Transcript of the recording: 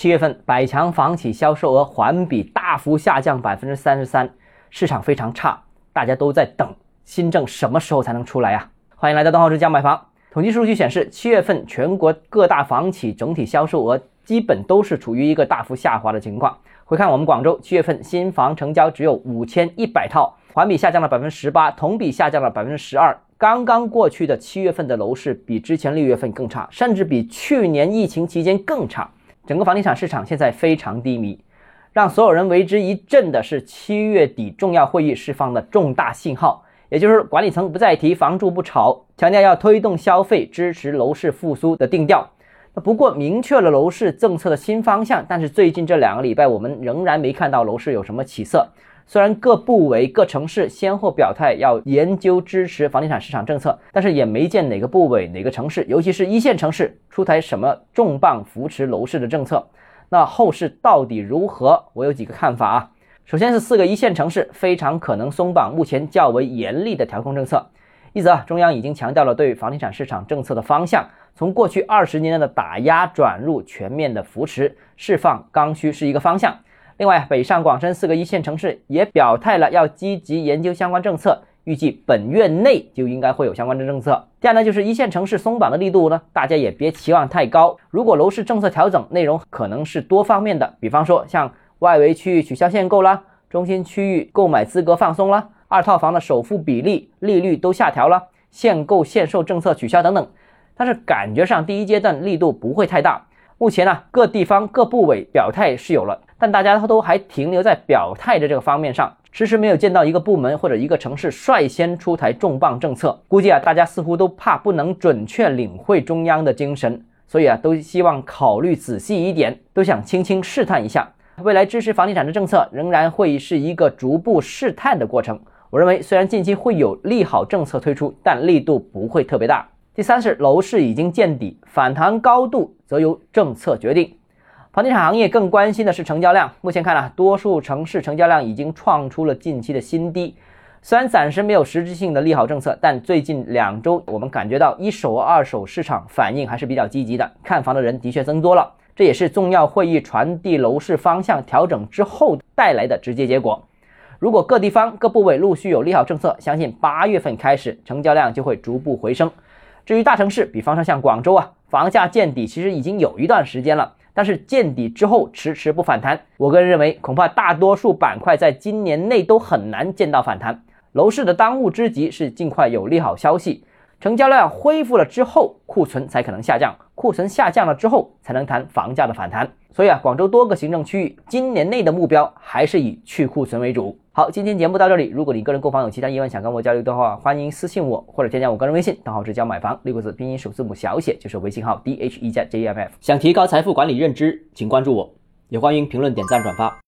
七月份百强房企销售额环比大幅下降百分之三十三，市场非常差，大家都在等新政什么时候才能出来啊？欢迎来到东浩之家买房。统计数据显示，七月份全国各大房企整体销售额基本都是处于一个大幅下滑的情况。回看我们广州，七月份新房成交只有五千一百套，环比下降了百分之十八，同比下降了百分之十二。刚刚过去的七月份的楼市比之前六月份更差，甚至比去年疫情期间更差。整个房地产市场现在非常低迷，让所有人为之一振的是七月底重要会议释放的重大信号，也就是管理层不再提“房住不炒”，强调要推动消费、支持楼市复苏的定调。那不过明确了楼市政策的新方向，但是最近这两个礼拜我们仍然没看到楼市有什么起色。虽然各部委、各城市先后表态要研究支持房地产市场政策，但是也没见哪个部委、哪个城市，尤其是一线城市出台什么重磅扶持楼市的政策。那后市到底如何？我有几个看法啊。首先是四个一线城市非常可能松绑目前较为严厉的调控政策。一则，中央已经强调了对房地产市场政策的方向，从过去二十年的打压转入全面的扶持，释放刚需是一个方向。另外，北上广深四个一线城市也表态了，要积极研究相关政策，预计本月内就应该会有相关的政策。第二呢，就是一线城市松绑的力度呢，大家也别期望太高。如果楼市政策调整内容可能是多方面的，比方说像外围区域取消限购啦，中心区域购买资格放松啦，二套房的首付比例、利率都下调了，限购限售政策取消等等。但是感觉上第一阶段力度不会太大。目前呢，各地方各部委表态是有了。但大家都还停留在表态的这个方面上，迟迟没有见到一个部门或者一个城市率先出台重磅政策。估计啊，大家似乎都怕不能准确领会中央的精神，所以啊，都希望考虑仔细一点，都想轻轻试探一下。未来支持房地产的政策仍然会是一个逐步试探的过程。我认为，虽然近期会有利好政策推出，但力度不会特别大。第三是楼市已经见底，反弹高度则由政策决定。房地产行业更关心的是成交量。目前看啊，多数城市成交量已经创出了近期的新低。虽然暂时没有实质性的利好政策，但最近两周我们感觉到一手、二手市场反应还是比较积极的，看房的人的确增多了。这也是重要会议传递楼市方向调整之后带来的直接结果。如果各地方各部委陆续有利好政策，相信八月份开始成交量就会逐步回升。至于大城市，比方说像广州啊，房价见底其实已经有一段时间了。但是见底之后迟迟不反弹，我个人认为恐怕大多数板块在今年内都很难见到反弹。楼市的当务之急是尽快有利好消息，成交量恢复了之后，库存才可能下降，库存下降了之后才能谈房价的反弹。所以啊，广州多个行政区域今年内的目标还是以去库存为主。好，今天节目到这里。如果你个人购房有其他疑问想跟我交流的话，欢迎私信我或者添加我个人微信，账号是教买房六个字拼音首字母小写就是微信号 d h e 加 j m f。想提高财富管理认知，请关注我，也欢迎评论点赞转发。